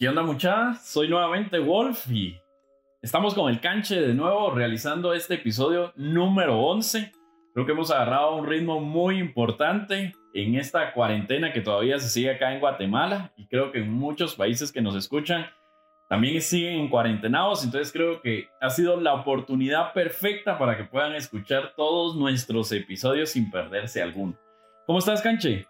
¿Qué onda mucha? Soy nuevamente Wolf y estamos con el canche de nuevo realizando este episodio número 11. Creo que hemos agarrado un ritmo muy importante en esta cuarentena que todavía se sigue acá en Guatemala y creo que en muchos países que nos escuchan también siguen en cuarentenados, entonces creo que ha sido la oportunidad perfecta para que puedan escuchar todos nuestros episodios sin perderse alguno. ¿Cómo estás, Canche?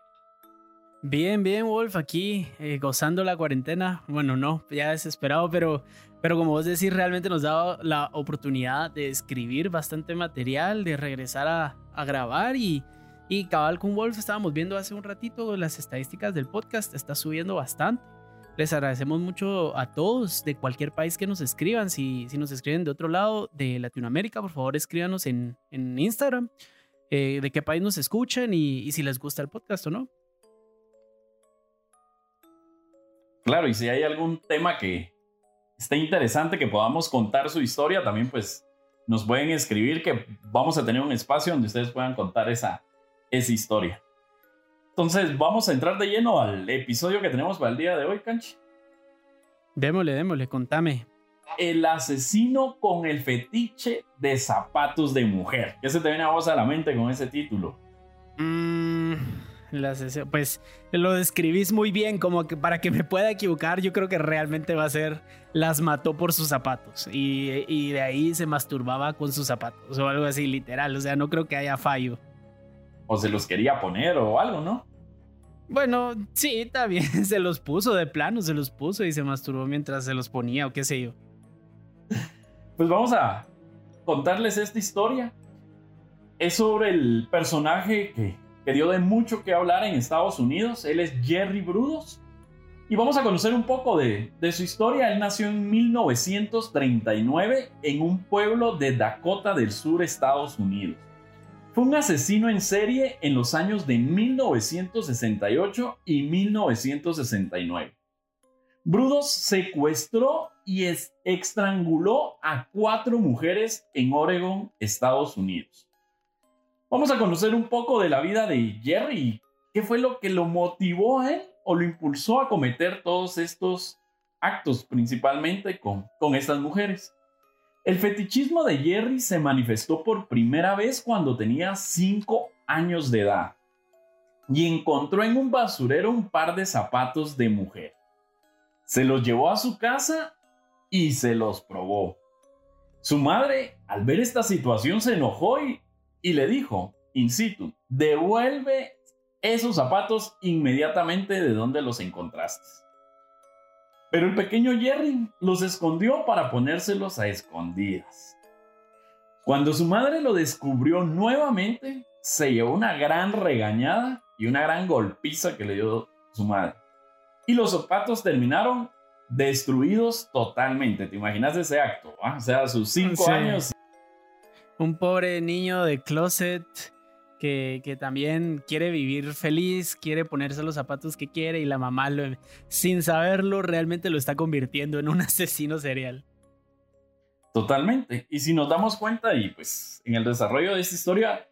Bien, bien, Wolf, aquí eh, gozando la cuarentena. Bueno, no, ya desesperado, pero, pero como vos decís, realmente nos da la oportunidad de escribir bastante material, de regresar a, grabar y, y cabal con Wolf estábamos viendo hace un ratito las estadísticas del podcast, está subiendo bastante. Les agradecemos mucho a todos de cualquier país que nos escriban. Si, si nos escriben de otro lado de Latinoamérica, por favor escríbanos en, en Instagram eh, de qué país nos escuchan y si les gusta el podcast o no. Claro, y si hay algún tema que esté interesante que podamos contar su historia, también pues nos pueden escribir que vamos a tener un espacio donde ustedes puedan contar esa, esa historia. Entonces vamos a entrar de lleno al episodio que tenemos para el día de hoy, Canchi. Démosle, démosle, contame. El asesino con el fetiche de zapatos de mujer. ¿Qué se te viene a vos a la mente con ese título? Mmm Pues lo describís muy bien, como que para que me pueda equivocar, yo creo que realmente va a ser las mató por sus zapatos y, y de ahí se masturbaba con sus zapatos o algo así, literal. O sea, no creo que haya fallo. O se los quería poner o algo, ¿no? Bueno, sí, bien. Se los puso de plano, se los puso y se masturbó mientras se los ponía o qué sé yo. Pues vamos a contarles esta historia. Es sobre el personaje que que dio de mucho que hablar en Estados Unidos. Él es Jerry Brudos. Y vamos a conocer un poco de, su historia. Él nació en 1939 en un pueblo de Dakota del Sur, Estados Unidos. Fue un asesino en serie en los años de 1968 y 1969. Brudos secuestró y estranguló a cuatro mujeres en Oregon, Estados Unidos. Vamos a conocer un poco de la vida de Jerry. ¿Qué fue lo que lo motivó a él o lo impulsó a cometer todos estos actos, principalmente con, con estas mujeres? El fetichismo de Jerry se manifestó por primera vez cuando tenía 5 años de edad y encontró en un basurero un par de zapatos de mujer. Se los llevó a su casa y se los probó. Su madre, al ver esta situación, se enojó y y le dijo, in situ, devuelve esos zapatos inmediatamente de donde los encontraste. Pero el pequeño Jerry los escondió para ponérselos a escondidas. Cuando su madre lo descubrió nuevamente, se llevó una gran regañada y una gran golpiza que le dio su madre. Y los zapatos terminaron destruidos totalmente. ¿Te imaginas ese acto? O sea, sus cinco años un pobre niño de closet que, que, también quiere vivir feliz, quiere ponerse los zapatos que quiere y la mamá, lo, sin saberlo, realmente lo está convirtiendo en un asesino serial. Totalmente. Y si nos damos cuenta, y pues en el desarrollo de esta historia,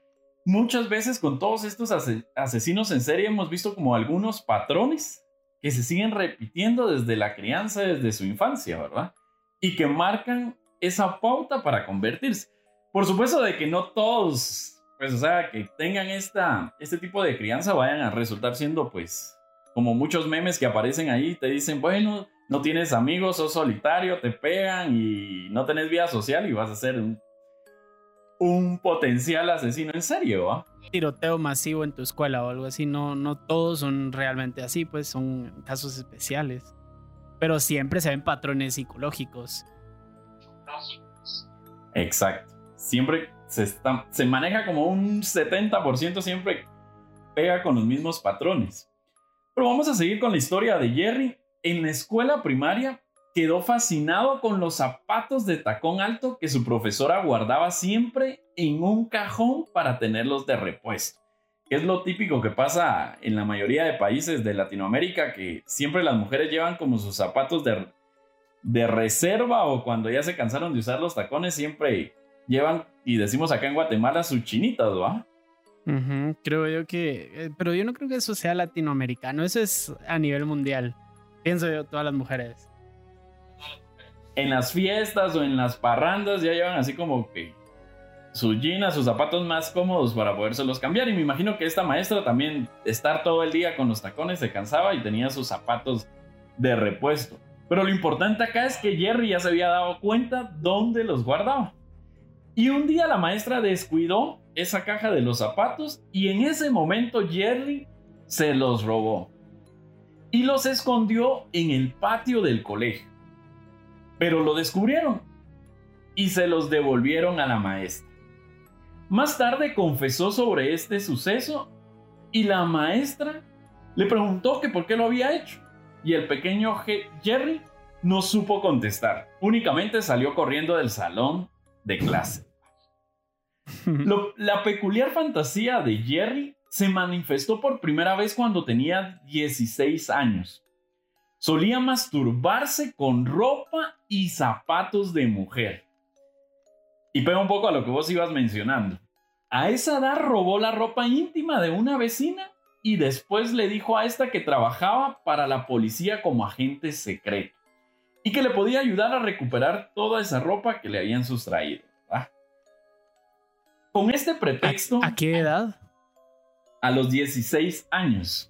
muchas veces con todos estos asesinos en serie hemos visto como algunos patrones que se siguen repitiendo desde la crianza, desde su infancia, ¿verdad? Y que marcan esa pauta para convertirse. Por supuesto de que no todos, pues, o sea, que tengan esta, este tipo de crianza vayan a resultar siendo, pues, como muchos memes que aparecen ahí, te dicen, bueno, no tienes amigos, sos solitario, te pegan y no tenés vida social y vas a ser un, un potencial asesino en serio, ¿va? Tiroteo masivo en tu escuela o algo así, no, no todos son realmente así, pues son casos especiales. Pero siempre se ven patrones psicológicos. Exacto siempre se, está, se maneja como un 70%, siempre pega con los mismos patrones. Pero vamos a seguir con la historia de Jerry. En la escuela primaria quedó fascinado con los zapatos de tacón alto que su profesora guardaba siempre en un cajón para tenerlos de repuesto. Es lo típico que pasa en la mayoría de países de Latinoamérica, que siempre las mujeres llevan como sus zapatos de, de reserva o cuando ya se cansaron de usar los tacones, siempre llevan, y decimos acá en Guatemala, sus chinitas, ¿va? creo yo que, eh, pero yo no creo que eso sea latinoamericano, eso es a nivel mundial, pienso yo, todas las mujeres. en las fiestas o en las parrandas ya llevan así como que sus jeans, sus zapatos más cómodos para podérselos cambiar. Y me imagino que esta maestra también estar todo el día con los tacones se cansaba y tenía sus zapatos de repuesto. Pero lo importante acá es que Jerry ya se había dado cuenta dónde los guardaba. Y un día la maestra descuidó esa caja de los zapatos y en ese momento Jerry se los robó y los escondió en el patio del colegio. Pero lo descubrieron y se los devolvieron a la maestra. Más tarde confesó sobre este suceso y la maestra le preguntó que por qué lo había hecho. Y el pequeño Jerry no supo contestar. Únicamente salió corriendo del salón de clase. La peculiar fantasía de Jerry se manifestó por primera vez cuando tenía 16 años. Solía masturbarse con ropa y zapatos de mujer. Y pega un poco a lo que vos ibas mencionando. A esa edad robó la ropa íntima de una vecina y después le dijo a esta que trabajaba para la policía como agente secreto y que le podía ayudar a recuperar toda esa ropa que le habían sustraído. Con este pretexto... ¿A, qué edad? A los 16 años.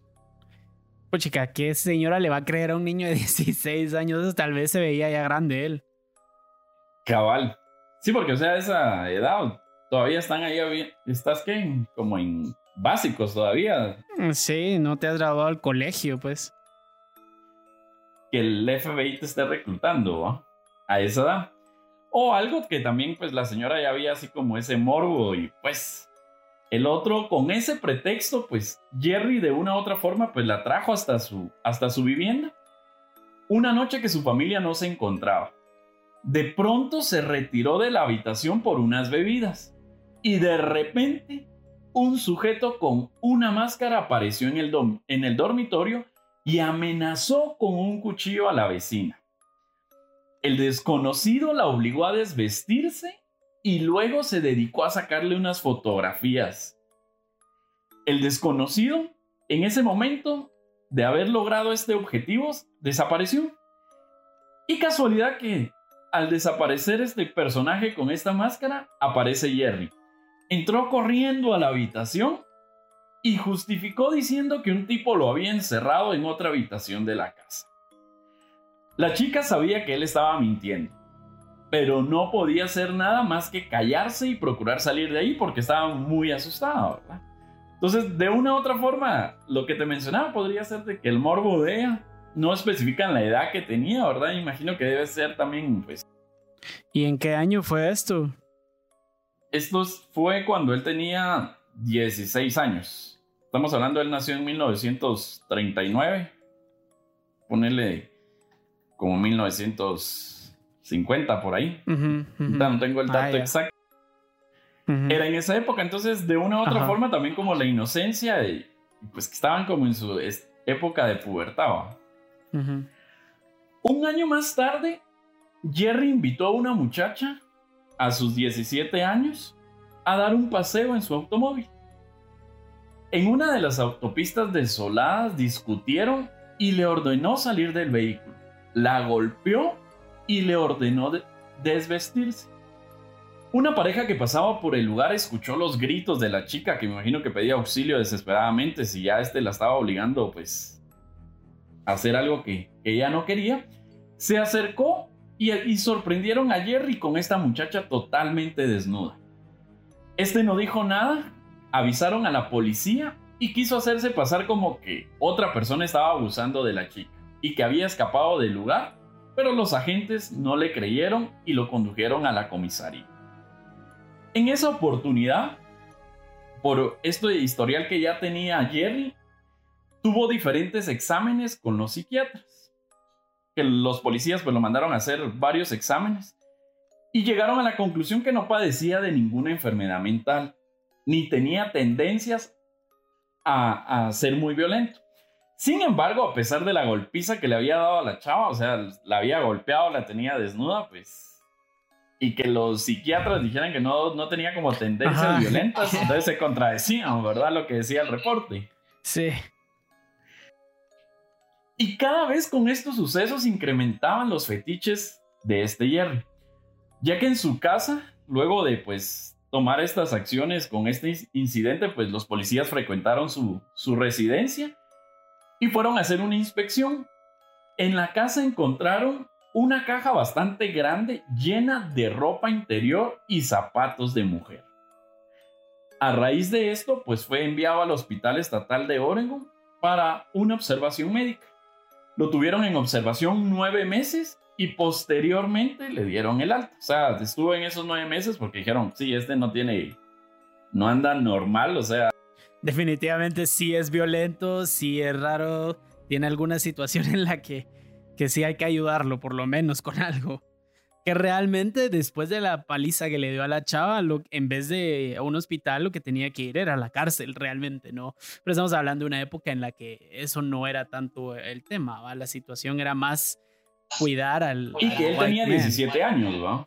Pues chica, ¿qué señora le va a creer a un niño de 16 años? Tal vez se veía ya grande él. Cabal. Sí, porque o sea, esa edad todavía están ahí, estás que como en básicos todavía. Mm, sí, no te has graduado al colegio, pues. Que el FBI te esté reclutando a esa edad. O algo que también pues la señora ya había así como ese morbo y pues el otro con ese pretexto pues Jerry de una u otra forma pues la trajo hasta su, hasta su vivienda. Una noche que su familia no se encontraba. De pronto se retiró de la habitación por unas bebidas y de repente un sujeto con una máscara apareció en el, en el dormitorio y amenazó con un cuchillo a la vecina. El desconocido la obligó a desvestirse y luego se dedicó a sacarle unas fotografías. El desconocido, en ese momento de haber logrado este objetivo, desapareció. Y casualidad que al desaparecer este personaje con esta máscara, aparece Jerry. Entró corriendo a la habitación y justificó diciendo que un tipo lo había encerrado en otra habitación de la casa. La chica sabía que él estaba mintiendo, pero no podía hacer nada más que callarse y procurar salir de ahí porque estaba muy asustada, ¿verdad? Entonces, de una u otra forma, lo que te mencionaba podría ser de que el morbo de ella no especifican la edad que tenía, ¿verdad? Imagino que debe ser también, pues... ¿Y en qué año fue esto? Esto fue cuando él tenía 16 años. Estamos hablando, él nació en 1939. Ponerle como 1950 por ahí. No tengo el dato ah, exacto. Era en esa época, entonces de una u otra forma también como la inocencia, y, pues que estaban como en su época de pubertad. Un año más tarde, Jerry invitó a una muchacha a sus 17 años a dar un paseo en su automóvil. En una de las autopistas desoladas discutieron y le ordenó salir del vehículo. La golpeó y le ordenó desvestirse. Una pareja que pasaba por el lugar escuchó los gritos de la chica que me imagino que pedía auxilio desesperadamente si ya este la estaba obligando pues a hacer algo que, ella no quería. Se acercó y, sorprendieron a Jerry con esta muchacha totalmente desnuda. Este no dijo nada, avisaron a la policía y quiso hacerse pasar como que otra persona estaba abusando de la chica y que había escapado del lugar, pero los agentes no le creyeron y lo condujeron a la comisaría. En esa oportunidad, por esto de historial que ya tenía Jerry, tuvo diferentes exámenes con los psiquiatras que los policías pues lo mandaron a hacer varios exámenes y llegaron a la conclusión que no padecía de ninguna enfermedad mental, ni tenía tendencias a, ser muy violento. Sin embargo, a pesar de la golpiza que le había dado a la chava, o sea, la había golpeado, la tenía desnuda, pues y que los psiquiatras dijeran que no, no tenía como tendencias violentas, entonces se contradecían, ¿verdad? Lo que decía el reporte. Sí. Y cada vez con estos sucesos incrementaban los fetiches de este Jerry, ya que en su casa, luego de pues tomar estas acciones con este incidente, pues los policías frecuentaron su, su residencia y fueron a hacer una inspección. En la casa encontraron una caja bastante grande llena de ropa interior y zapatos de mujer. A raíz de esto, pues fue enviado al Hospital Estatal de Oregon para una observación médica. Lo tuvieron en observación nueve meses y posteriormente le dieron el alto. O sea, estuvo en esos nueve meses porque dijeron, sí, este no tiene, no anda normal, o sea. Definitivamente sí es violento, sí es raro, tiene alguna situación en la que, que sí hay que ayudarlo, por lo menos con algo. Que realmente después de la paliza que le dio a la chava, en vez de a un hospital, lo que tenía que ir era a la cárcel, realmente, ¿no? Pero estamos hablando de una época en la que eso no era tanto el tema, ¿va? La situación era más cuidar al. Y que él tenía 17 años, ¿no?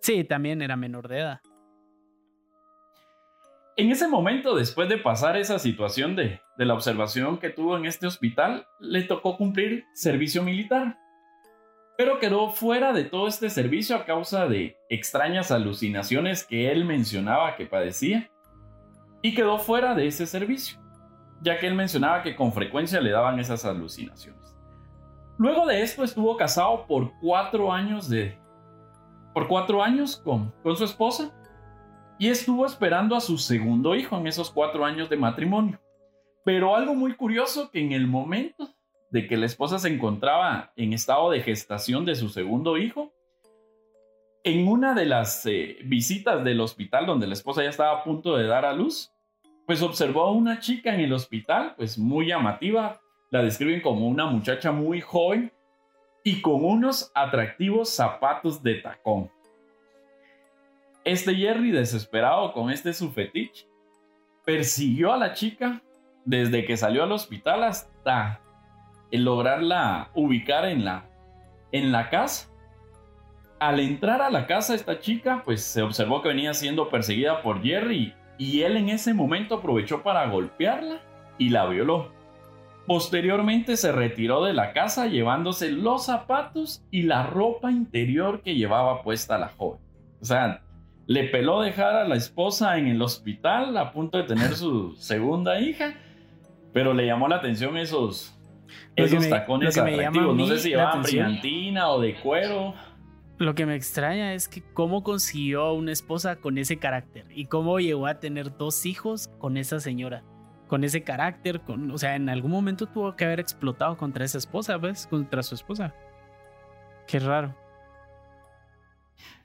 Sí, también era menor de edad. En ese momento, después de pasar esa situación de, la observación que tuvo en este hospital, le tocó cumplir servicio militar. Pero quedó fuera de todo este servicio a causa de extrañas alucinaciones que él mencionaba que padecía. Y quedó fuera de ese servicio, ya que él mencionaba que con frecuencia le daban esas alucinaciones. Luego de esto estuvo casado por cuatro años de... por cuatro años con su esposa y estuvo esperando a su segundo hijo en esos cuatro años de matrimonio. Pero algo muy curioso que en el momento de que la esposa se encontraba en estado de gestación de su segundo hijo, en una de las eh, visitas del hospital donde la esposa ya estaba a punto de dar a luz, pues observó a una chica en el hospital, pues muy llamativa, la describen como una muchacha muy joven y con unos atractivos zapatos de tacón. Este Jerry, desesperado con este su fetiche, persiguió a la chica desde que salió al hospital hasta lograrla ubicar en la, en la casa. Al entrar a la casa esta chica, pues se observó que venía siendo perseguida por Jerry y él en ese momento aprovechó para golpearla y la violó. Posteriormente se retiró de la casa llevándose los zapatos y la ropa interior que llevaba puesta la joven. O sea, le peló dejar a la esposa en el hospital a punto de tener su segunda hija, pero le llamó la atención esos, esos tacones atractivos. No sé si llevaban brillantina o de cuero. Lo que me extraña es que cómo consiguió una esposa con ese carácter y cómo llegó a tener dos hijos con esa señora con ese carácter, con, o sea, en algún momento tuvo que haber explotado contra esa esposa, ¿ves? Contra su esposa. Qué raro.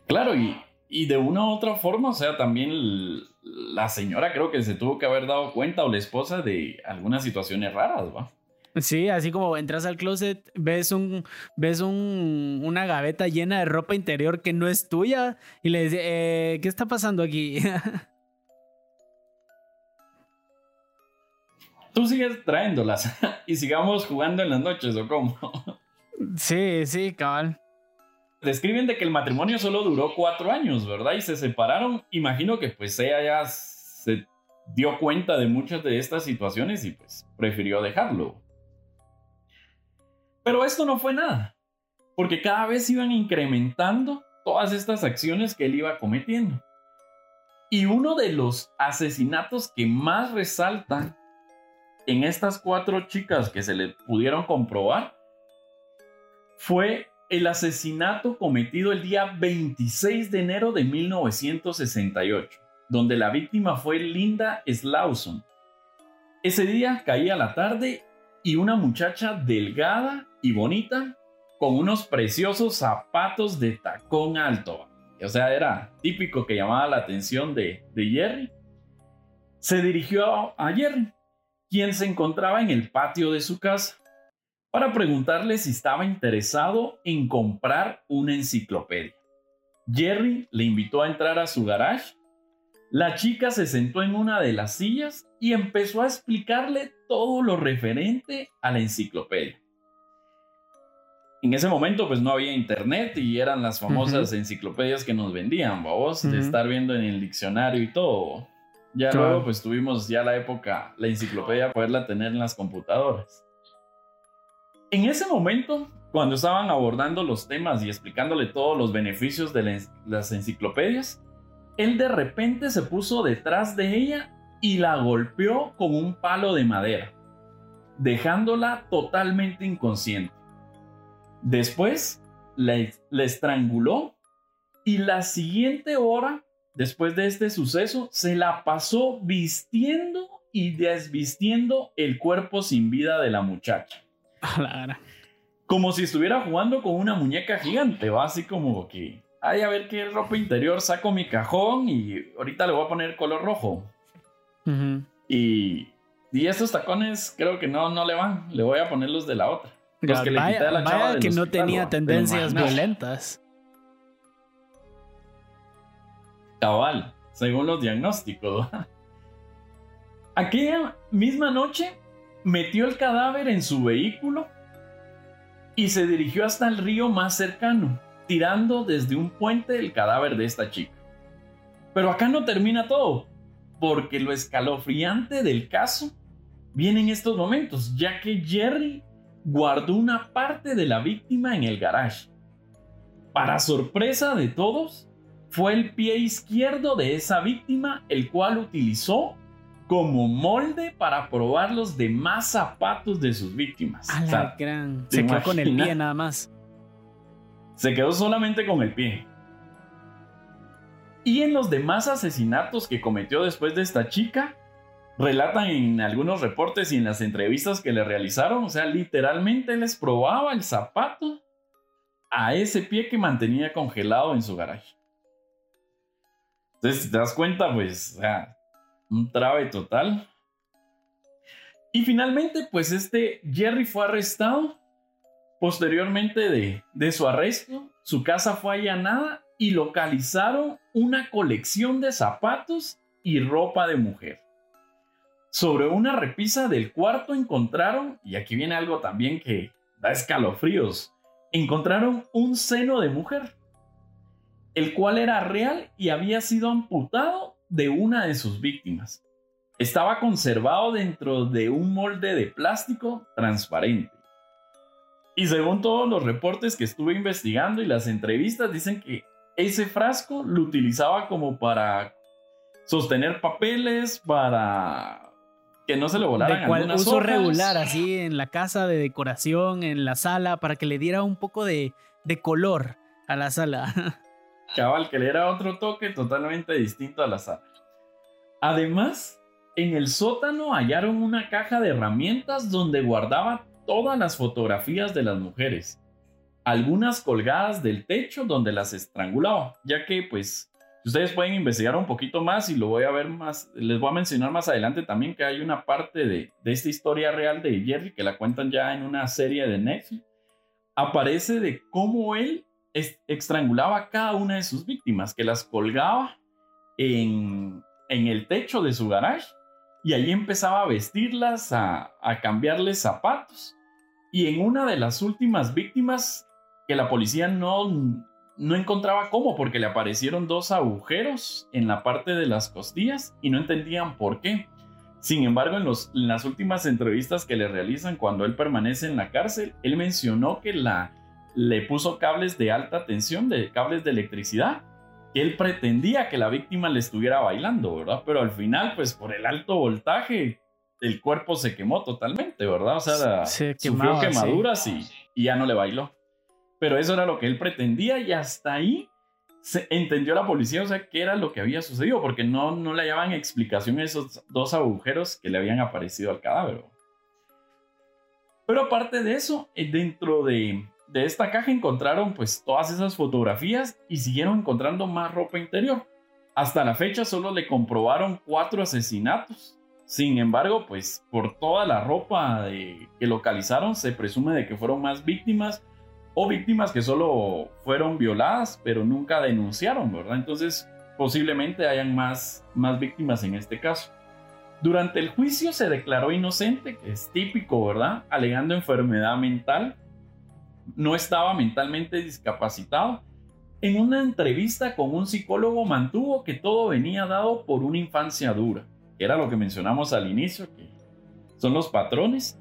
Claro, y, y de una u otra forma, o sea, también la señora creo que se tuvo que haber dado cuenta, o la esposa, de algunas situaciones raras, ¿va? Sí, así como entras al closet, ves un, ves un, una gaveta llena de ropa interior que no es tuya y le dices, eh, ¿qué está pasando aquí? tú sigues trayéndolas y sigamos jugando en las noches o cómo. Sí, sí, cabal. Describen de que el matrimonio solo duró cuatro años, ¿verdad? Y se separaron. Imagino que pues ella ya se dio cuenta de muchas de estas situaciones y pues prefirió dejarlo. Pero esto no fue nada, porque cada vez iban incrementando todas estas acciones que él iba cometiendo. Y uno de los asesinatos que más resaltan en estas cuatro chicas que se le pudieron comprobar fue el asesinato cometido el día 26 de enero de 1968, donde la víctima fue Linda Slauson. Ese día caía la tarde y una muchacha delgada y bonita con unos preciosos zapatos de tacón alto. O sea, era típico que llamaba la atención de, de Jerry. Se dirigió a Jerry quien se encontraba en el patio de su casa, para preguntarle si estaba interesado en comprar una enciclopedia. Jerry le invitó a entrar a su garage. La chica se sentó en una de las sillas y empezó a explicarle todo lo referente a la enciclopedia. En ese momento pues no había internet y eran las famosas enciclopedias que nos vendían, vamos, de estar viendo en el diccionario y todo. Ya luego pues tuvimos ya la época, la enciclopedia, poderla tener en las computadoras. En ese momento, cuando estaban abordando los temas y explicándole todos los beneficios de las enciclopedias, él de repente se puso detrás de ella y la golpeó con un palo de madera, dejándola totalmente inconsciente. Después la, estranguló y la siguiente hora, después de este suceso, se la pasó vistiendo y desvistiendo el cuerpo sin vida de la muchacha. Como si estuviera jugando con una muñeca gigante, va así como que, ay, a ver qué ropa interior saco mi cajón y ahorita le voy a poner color rojo. y, y estos tacones creo que no, no le van, le voy a poner los de la otra. Los que le quité a la chava que no tenía tendencias violentas. Cabal, según los diagnósticos. Aquella misma noche metió el cadáver en su vehículo y se dirigió hasta el río más cercano, tirando desde un puente el cadáver de esta chica. Pero acá no termina todo, porque lo escalofriante del caso viene en estos momentos, ya que Jerry guardó una parte de la víctima en el garage. Para sorpresa de todos, fue el pie izquierdo de esa víctima el cual utilizó como molde para probar los demás zapatos de sus víctimas. Se quedó con el pie nada más. Se quedó solamente con el pie. Y en los demás asesinatos que cometió después de esta chica, relatan en algunos reportes y en las entrevistas que le realizaron, o sea, literalmente les probaba el zapato a ese pie que mantenía congelado en su garaje. Entonces, si te das cuenta, pues, o sea, un trabe total. Y finalmente, pues este Jerry fue arrestado. Posteriormente de, de su arresto, su casa fue allanada y localizaron una colección de zapatos y ropa de mujer. Sobre una repisa del cuarto encontraron, y aquí viene algo también que da escalofríos, encontraron un seno de mujer, el cual era real y había sido amputado de una de sus víctimas. Estaba conservado dentro de un molde de plástico transparente. Y según todos los reportes que estuve investigando y las entrevistas, dicen que ese frasco lo utilizaba como para sostener papeles, para que no se le volaran de cual uso regular, así en la casa de decoración, en la sala, para que le diera un poco de, de color a la sala. Cabal, que le era otro toque totalmente distinto a la sala. Además, en el sótano hallaron una caja de herramientas donde guardaba todas las fotografías de las mujeres, algunas colgadas del techo donde las estrangulaba, ya que pues ustedes pueden investigar un poquito más y lo voy a ver más, les voy a mencionar más adelante también que hay una parte de, de esta historia real de Jerry que la cuentan ya en una serie de Netflix, aparece de cómo él estrangulaba a cada una de sus víctimas, que las colgaba en, el techo de su garage y allí empezaba a vestirlas, a, a cambiarles zapatos. Y en una de las últimas víctimas, que la policía no, encontraba cómo, porque le aparecieron dos agujeros en la parte de las costillas y no entendían por qué. Sin embargo, en las últimas entrevistas que le realizan cuando él permanece en la cárcel, él mencionó que la, le puso cables de alta tensión, de cables de electricidad, que él pretendía que la víctima le estuviera bailando, ¿verdad? Pero al final, pues por el alto voltaje, el cuerpo se quemó totalmente, ¿verdad? O sea, sufrió quemaduras y, y, ya no le bailó. Pero eso era lo que él pretendía y hasta ahí se entendió la policía, o sea, qué era lo que había sucedido, porque no, no le hallaban explicación a esos dos agujeros que le habían aparecido al cadáver. Pero aparte de eso, eh, dentro de, de esta caja encontraron pues todas esas fotografías y siguieron encontrando más ropa interior. Hasta la fecha solo le comprobaron cuatro asesinatos. Sin embargo, pues por toda la ropa que localizaron se presume de que fueron más víctimas o víctimas que solo fueron violadas pero nunca denunciaron, ¿verdad? Entonces posiblemente hayan más, más víctimas en este caso. Durante el juicio se declaró inocente, que es típico, ¿verdad? Alegando enfermedad mental no estaba mentalmente discapacitado. En una entrevista con un psicólogo mantuvo que todo venía dado por una infancia dura, que era lo que mencionamos al inicio, que son los patrones.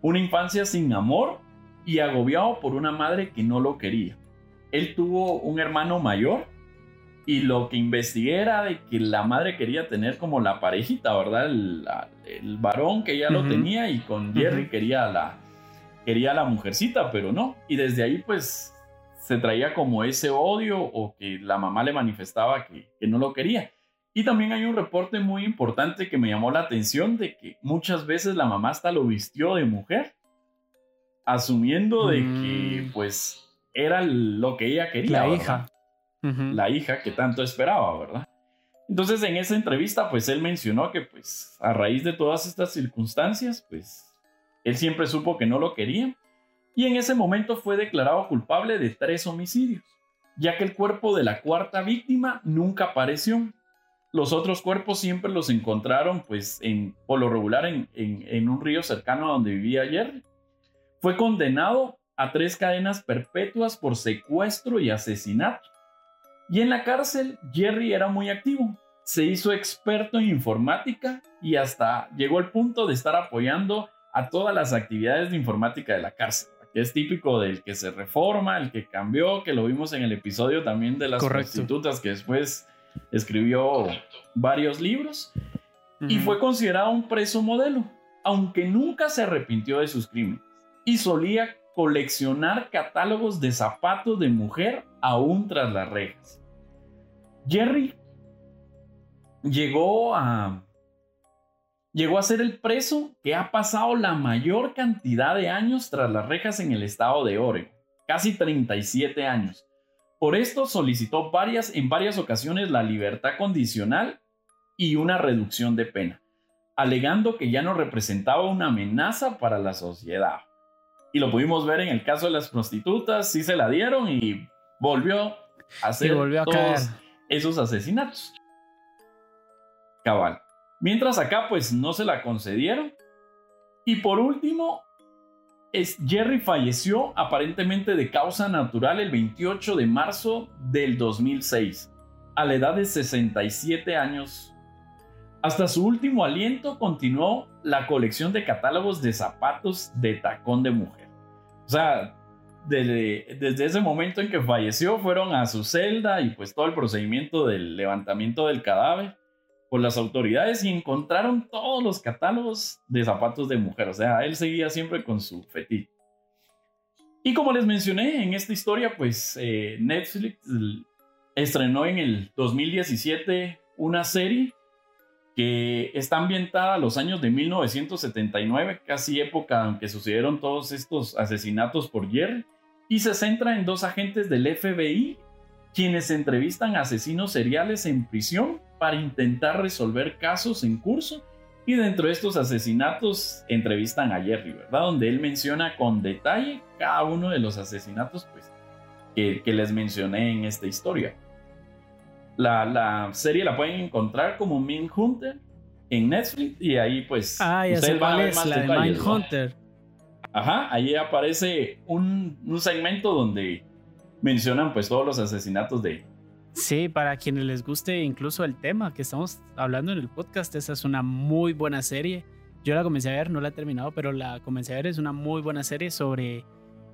Una infancia sin amor y agobiado por una madre que no lo quería. Él tuvo un hermano mayor y lo que investigué era de que la madre quería tener como la parejita, ¿verdad? El, varón que ya lo tenía y con Jerry quería la, quería la mujercita, pero no. Y desde ahí pues se traía como ese odio o que la mamá le manifestaba que, que no lo quería. Y también hay un reporte muy importante que me llamó la atención de que muchas veces la mamá hasta lo vistió de mujer, asumiendo de que mm. pues era lo que ella quería. La hija la hija que tanto esperaba, ¿verdad? Entonces en esa entrevista pues él mencionó que pues a raíz de todas estas circunstancias pues él siempre supo que no lo quería y en ese momento fue declarado culpable de tres homicidios, ya que el cuerpo de la cuarta víctima nunca apareció. Los otros cuerpos siempre los encontraron pues en, por lo regular en, un río cercano a donde vivía Jerry. Fue condenado a tres cadenas perpetuas por secuestro y asesinato y en la cárcel, Jerry era muy activo. Se hizo experto en informática y hasta llegó al punto de estar apoyando a todas las actividades de informática de la cárcel, que es típico del que se reforma, el que cambió, que lo vimos en el episodio también de las prostitutas, que después escribió varios libros y fue considerado un preso modelo, aunque nunca se arrepintió de sus crímenes y solía coleccionar catálogos de zapatos de mujer aún tras las rejas. Jerry llegó a llegó a ser el preso que ha pasado la mayor cantidad de años tras las rejas en el estado de Oregon, casi 37 años. Por esto solicitó varias, en varias ocasiones la libertad condicional y una reducción de pena, alegando que ya no representaba una amenaza para la sociedad. Y lo pudimos ver en el caso de las prostitutas, sí se la dieron y volvió a hacer volvió a todos esos asesinatos. Cabal. Mientras acá pues no se la concedieron. Y por último, Jerry falleció aparentemente de causa natural el 28 de marzo del 2006, a la edad de 67 años. Hasta su último aliento continuó la colección de catálogos de zapatos de tacón de mujer. O sea, desde, desde, ese momento en que falleció fueron a su celda y pues todo el procedimiento del levantamiento del cadáver por las autoridades y encontraron todos los catálogos de zapatos de mujer. O sea, él seguía siempre con su fetiche. Y como les mencioné en esta historia, pues eh, Netflix estrenó en el 2017 una serie que está ambientada a los años de 1979, casi época en que sucedieron todos estos asesinatos por Jerry, y se centra en dos agentes del FBI quienes entrevistan a asesinos seriales en prisión para intentar resolver casos en curso y dentro de estos asesinatos entrevistan a Jerry, ¿verdad? Donde él menciona con detalle cada uno de los asesinatos pues, que, que les mencioné en esta historia. La, serie la pueden encontrar como Min Hunter en Netflix y ahí pues ah, ya ustedes van a ver más la detalles, de Hunter. Ajá, ahí aparece un, un, segmento donde mencionan pues todos los asesinatos de... Sí, para quienes les guste incluso el tema que estamos hablando en el podcast, esa es una muy buena serie. Yo la comencé a ver, no la he terminado, pero la comencé a ver, es una muy buena serie sobre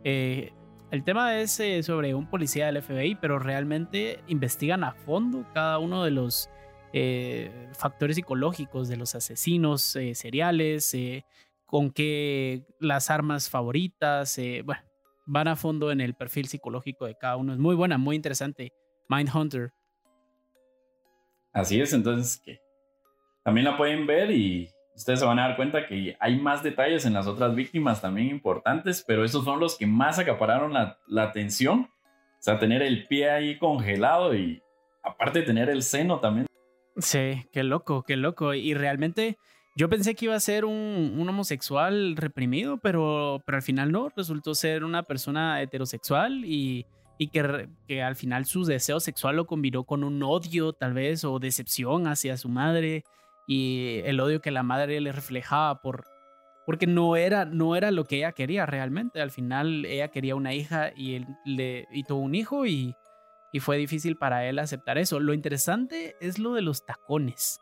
eh, el tema es eh, sobre un policía del FBI, pero realmente investigan a fondo cada uno de los eh, factores psicológicos de los asesinos eh, seriales, con qué las armas favoritas, bueno, van a fondo en el perfil psicológico de cada uno. Es muy buena, muy interesante. Mindhunter. Así es, entonces que también la pueden ver y ustedes se van a dar cuenta que hay más detalles en las otras víctimas también importantes, pero esos son los que más acapararon la, atención. O sea, tener el pie ahí congelado y aparte tener el seno también. Sí, qué loco, qué loco. Y realmente yo pensé que iba a ser un, homosexual reprimido, pero, pero al final no, resultó ser una persona heterosexual y, que al final su deseo sexual lo combinó con un odio tal vez o decepción hacia su madre y el odio que la madre le reflejaba por porque no era no era lo que ella quería realmente. Al final ella quería una hija y él le y tuvo un hijo y, y fue difícil para él aceptar eso. Lo interesante es lo de los tacones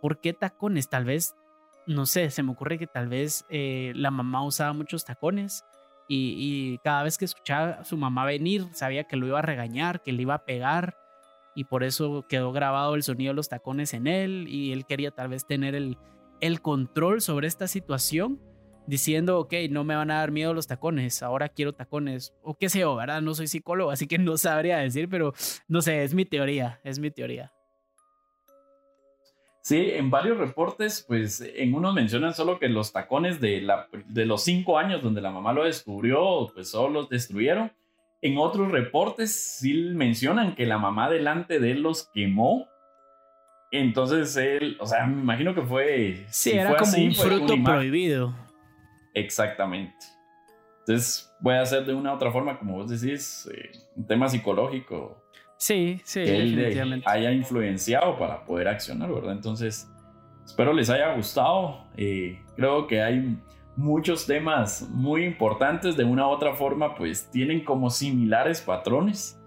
¿por qué tacones? tal vez no sé se me ocurre que tal vez eh, la mamá usaba muchos tacones y, cada vez que escuchaba a su mamá venir, sabía que lo iba a regañar, que le iba a pegar y por eso quedó grabado el sonido de los tacones en él y él quería tal vez tener el, el control sobre esta situación diciendo, ok, no me van a dar miedo los tacones, ahora quiero tacones, o qué sé yo, ¿verdad? No soy psicólogo, así que no sabría decir, pero no sé, es mi teoría, es mi teoría. Sí, en varios reportes, pues en unos mencionan solo que los tacones de, la, de los cinco años donde la mamá lo descubrió, pues solo los destruyeron. En otros reportes sí mencionan que la mamá delante de él los quemó. Entonces él, o sea, me imagino que fue... Sí, era como un fruto prohibido. Exactamente. Entonces voy a hacer de una u otra forma, como vos decís, eh, un tema psicológico Sí, sí, que él haya influenciado para poder accionar, ¿verdad? Entonces, espero les haya gustado. Eh, creo que hay muchos temas muy importantes. De una u otra forma, pues tienen como similares patrones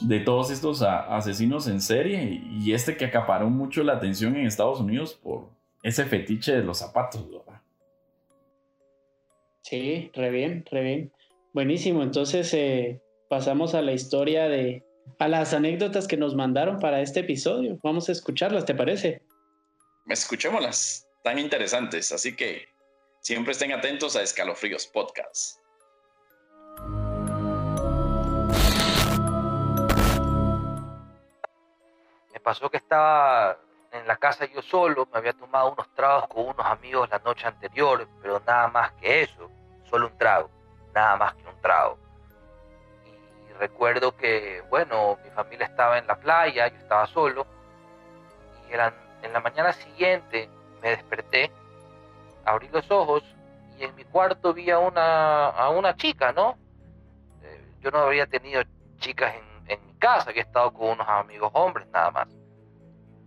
de todos estos asesinos en serie y este que acaparó mucho la atención en Estados Unidos por ese fetiche de los zapatos, ¿verdad? Sí, re bien, re bien. Buenísimo, entonces eh, pasamos a la historia de, a las anécdotas que nos mandaron para este episodio. Vamos a escucharlas, ¿te parece? Escuchémoslas, tan interesantes, así que siempre estén atentos a Escalofríos Podcast. Me pasó que estaba en la casa yo solo, me había tomado unos tragos con unos amigos la noche anterior, pero nada más que eso, solo un trago, nada más que un trago recuerdo que, bueno, mi familia estaba en la playa, yo estaba solo, y eran, en la mañana siguiente me desperté, abrí los ojos y en mi cuarto vi a una, a una chica, ¿no? Eh, yo no había tenido chicas en, en mi casa, había estado con unos amigos hombres nada más.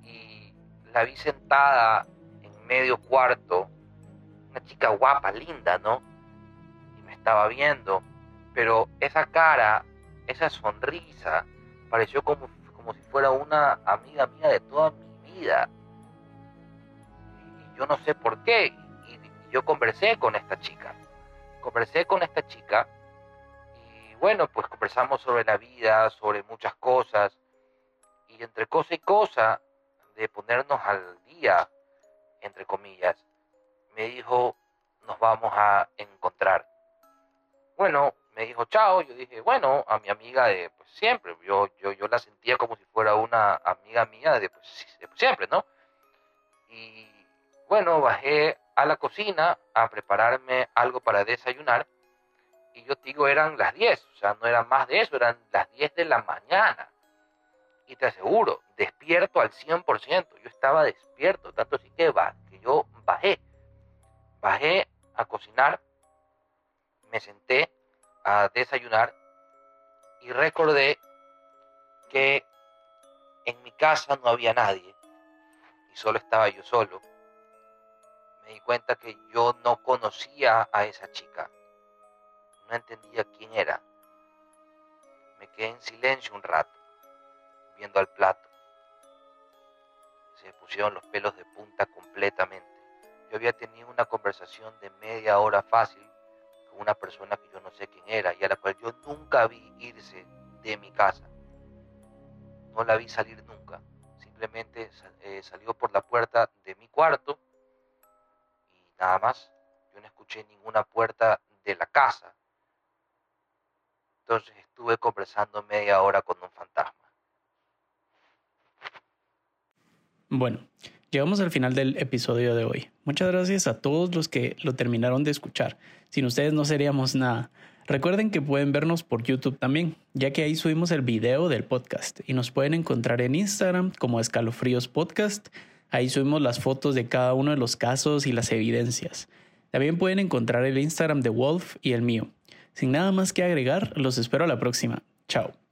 Y la vi sentada en medio cuarto, una chica guapa, linda, ¿no? Y me estaba viendo, pero esa cara esa sonrisa pareció como, como si fuera una amiga mía de toda mi vida. Y yo no sé por qué. Y, yo conversé con esta chica. Conversé con esta chica y bueno, pues conversamos sobre la vida, sobre muchas cosas. Y entre cosa y cosa, de ponernos al día, entre comillas, me dijo, nos vamos a encontrar. Bueno, me dijo chao, yo dije, bueno, a mi amiga de pues, siempre, yo, yo, yo la sentía como si fuera una amiga mía de pues, siempre, ¿no? Y bueno, bajé a la cocina a prepararme algo para desayunar y yo digo, eran las 10, o sea, no eran más de eso, eran las 10 de la mañana. Y te aseguro, despierto al 100%, yo estaba despierto, tanto así que, va, que yo bajé, bajé a cocinar, me senté a desayunar y recordé que en mi casa no había nadie y solo estaba yo solo. Me di cuenta que yo no conocía a esa chica, no entendía quién era. Me quedé en silencio un rato, viendo al plato. Se pusieron los pelos de punta completamente. Yo había tenido una conversación de media hora fácil una persona que yo no sé quién era y a la cual yo nunca vi irse de mi casa. No la vi salir nunca. Simplemente eh, salió por la puerta de mi cuarto y nada más. Yo no escuché ninguna puerta de la casa. Entonces estuve conversando media hora con un fantasma. Bueno, llegamos al final del episodio de hoy. Muchas gracias a todos los que lo terminaron de escuchar. Sin ustedes no seríamos nada. Recuerden que pueden vernos por YouTube también, ya que ahí subimos el video del podcast y nos pueden encontrar en Instagram como Escalofríos Podcast. Ahí subimos las fotos de cada uno de los casos y las evidencias. También pueden encontrar el Instagram de Wolf y el mío. Sin nada más que agregar, los espero a la próxima. Chao.